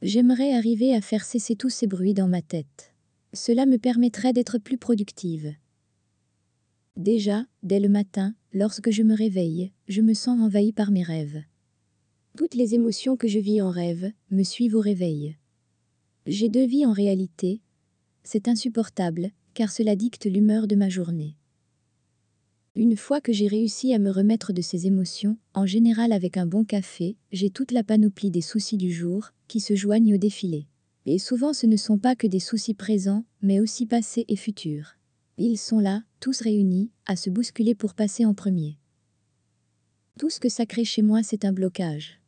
J'aimerais arriver à faire cesser tous ces bruits dans ma tête. Cela me permettrait d'être plus productive. Déjà, dès le matin, lorsque je me réveille, je me sens envahie par mes rêves. Toutes les émotions que je vis en rêve me suivent au réveil. J'ai deux vies en réalité. C'est insupportable, car cela dicte l'humeur de ma journée. Une fois que j'ai réussi à me remettre de ces émotions, en général avec un bon café, j'ai toute la panoplie des soucis du jour qui se joignent au défilé. Et souvent ce ne sont pas que des soucis présents, mais aussi passés et futurs. Ils sont là, tous réunis, à se bousculer pour passer en premier. Tout ce que ça crée chez moi, c'est un blocage.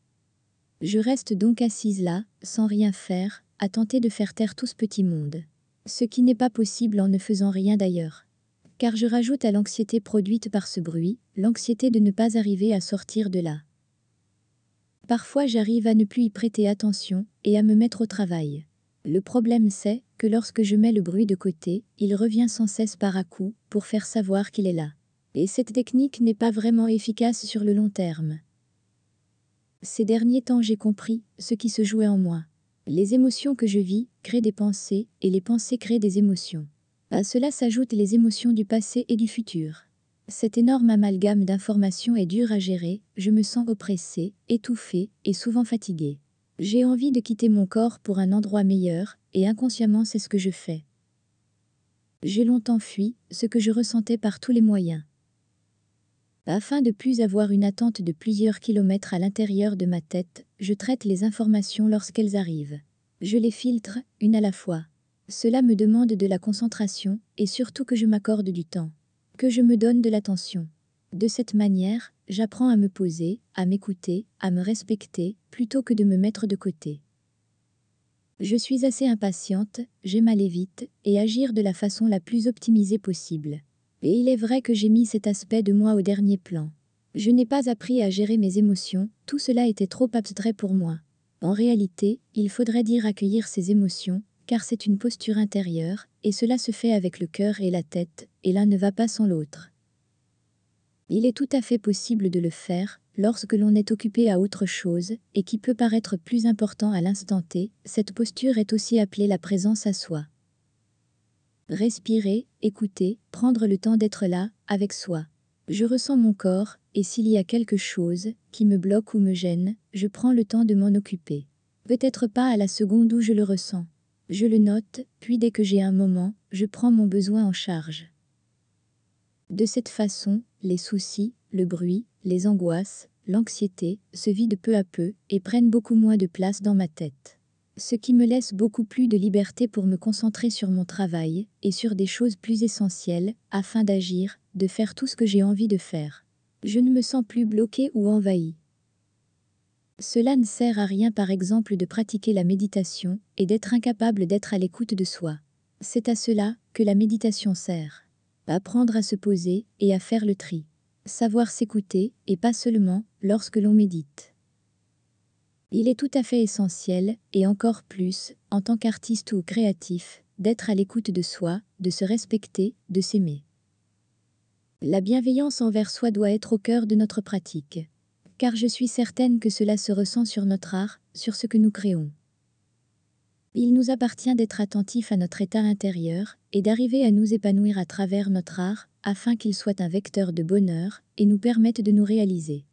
Je reste donc assise là, sans rien faire, à tenter de faire taire tout ce petit monde. Ce qui n'est pas possible en ne faisant rien d'ailleurs. Car je rajoute à l'anxiété produite par ce bruit, l'anxiété de ne pas arriver à sortir de là. Parfois j'arrive à ne plus y prêter attention et à me mettre au travail. Le problème c'est que lorsque je mets le bruit de côté, il revient sans cesse par à coup pour faire savoir qu'il est là. Et cette technique n'est pas vraiment efficace sur le long terme. Ces derniers temps j'ai compris ce qui se jouait en moi. Les émotions que je vis créent des pensées et les pensées créent des émotions. À cela s'ajoutent les émotions du passé et du futur. Cet énorme amalgame d'informations est dur à gérer, je me sens oppressée, étouffée et souvent fatiguée. J'ai envie de quitter mon corps pour un endroit meilleur, et inconsciemment c'est ce que je fais. J'ai longtemps fui ce que je ressentais par tous les moyens. Afin de plus avoir une attente de plusieurs kilomètres à l'intérieur de ma tête, je traite les informations lorsqu'elles arrivent. Je les filtre, une à la fois. Cela me demande de la concentration, et surtout que je m'accorde du temps. Que je me donne de l'attention. De cette manière, j'apprends à me poser, à m'écouter, à me respecter, plutôt que de me mettre de côté. Je suis assez impatiente, j'aime aller vite et agir de la façon la plus optimisée possible. Et il est vrai que j'ai mis cet aspect de moi au dernier plan. Je n'ai pas appris à gérer mes émotions, tout cela était trop abstrait pour moi. En réalité, il faudrait dire accueillir ses émotions, car c'est une posture intérieure, et cela se fait avec le cœur et la tête, et l'un ne va pas sans l'autre. Il est tout à fait possible de le faire lorsque l'on est occupé à autre chose et qui peut paraître plus important à l'instant T. Cette posture est aussi appelée la présence à soi. Respirer, écouter, prendre le temps d'être là, avec soi. Je ressens mon corps, et s'il y a quelque chose qui me bloque ou me gêne, je prends le temps de m'en occuper. Peut-être pas à la seconde où je le ressens. Je le note, puis dès que j'ai un moment, je prends mon besoin en charge. De cette façon, les soucis, le bruit, les angoisses, l'anxiété se vident peu à peu et prennent beaucoup moins de place dans ma tête. Ce qui me laisse beaucoup plus de liberté pour me concentrer sur mon travail et sur des choses plus essentielles afin d'agir, de faire tout ce que j'ai envie de faire. Je ne me sens plus bloqué ou envahi. Cela ne sert à rien par exemple de pratiquer la méditation et d'être incapable d'être à l'écoute de soi. C'est à cela que la méditation sert apprendre à se poser et à faire le tri. Savoir s'écouter, et pas seulement lorsque l'on médite. Il est tout à fait essentiel, et encore plus, en tant qu'artiste ou créatif, d'être à l'écoute de soi, de se respecter, de s'aimer. La bienveillance envers soi doit être au cœur de notre pratique. Car je suis certaine que cela se ressent sur notre art, sur ce que nous créons. Il nous appartient d'être attentifs à notre état intérieur et d'arriver à nous épanouir à travers notre art afin qu'il soit un vecteur de bonheur et nous permette de nous réaliser.